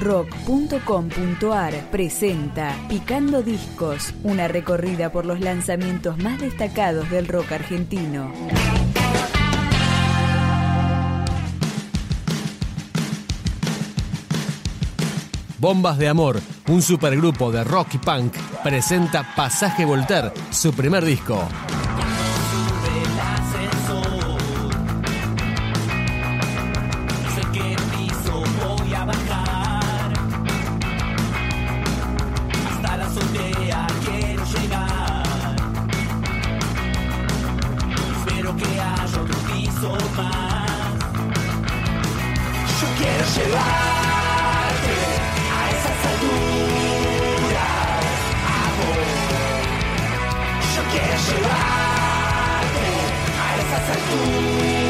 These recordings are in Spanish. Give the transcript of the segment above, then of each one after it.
rock.com.ar presenta Picando Discos, una recorrida por los lanzamientos más destacados del rock argentino. Bombas de Amor, un supergrupo de rock y punk, presenta Pasaje Voltaire, su primer disco. bicho quer gelar a essa fadura. Amor, bicho quer gelar a essa fadura.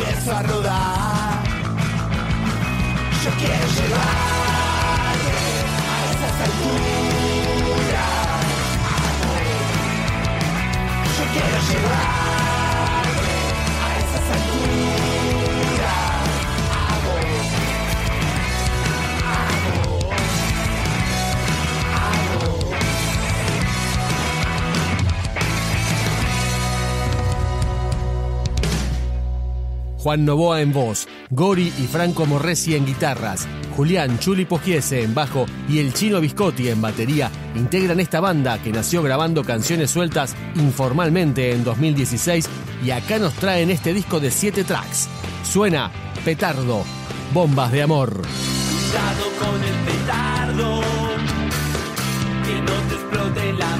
Empiezo a rodar. Yo quiero llevarte a esas alturas. Juan Novoa en voz, Gori y Franco Morresi en guitarras, Julián Chuli Pogiese en bajo y el chino Biscotti en batería integran esta banda que nació grabando canciones sueltas informalmente en 2016 y acá nos traen este disco de 7 tracks. Suena Petardo, Bombas de Amor. Cuidado con el petardo, que no te explote la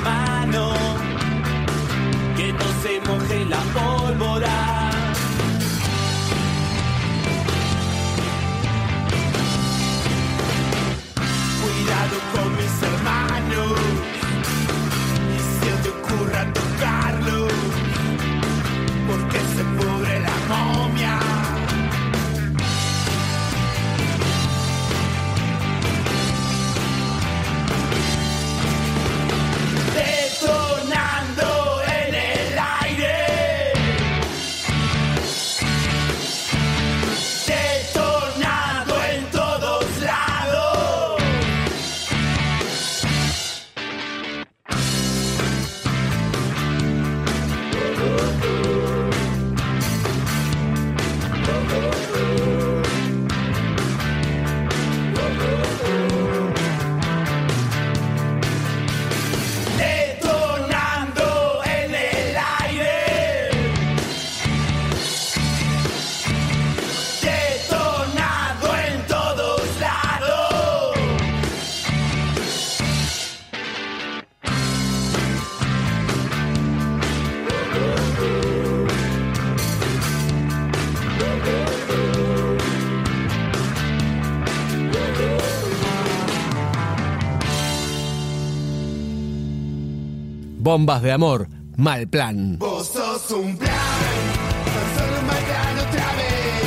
Bombas de Amor, Mal Plan. Vos sos un plan, tan solo un mal plan otra vez.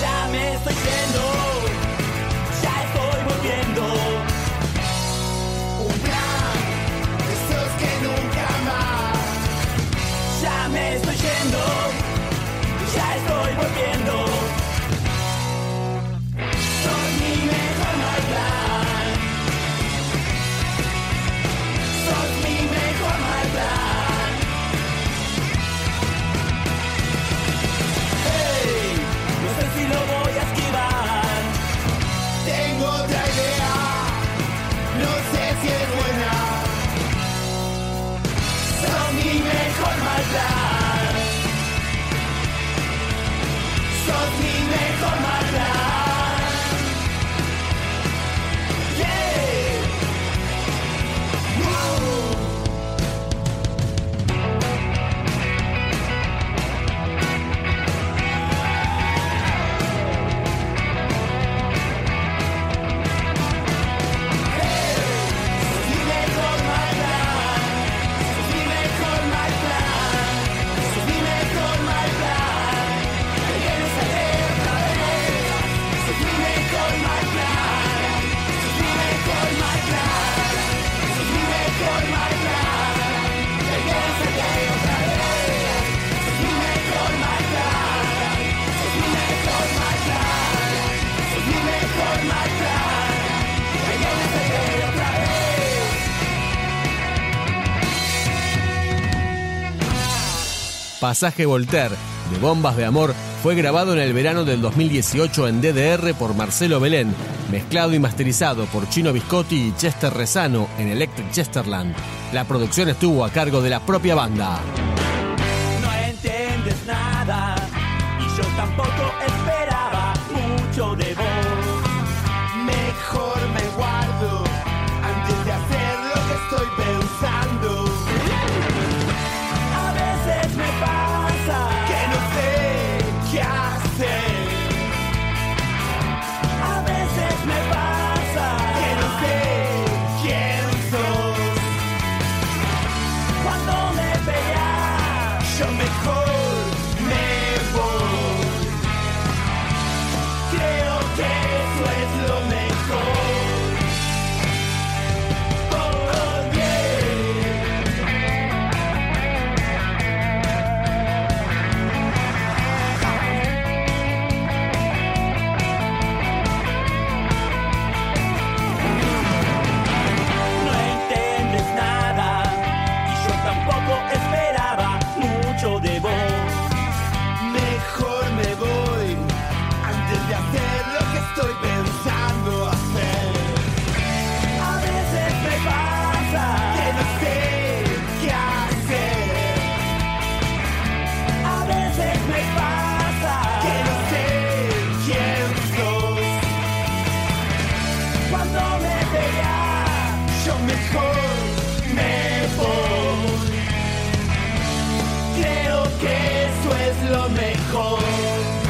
Ya me estoy yendo, ya estoy volviendo. Un plan, esos que nunca más. Ya me estoy yendo, ya estoy volviendo. Pasaje Voltaire, de Bombas de Amor, fue grabado en el verano del 2018 en DDR por Marcelo Belén, mezclado y masterizado por Chino Biscotti y Chester Rezano en Electric Chesterland. La producción estuvo a cargo de la propia banda. No entiendes nada y yo tampoco lo mejor.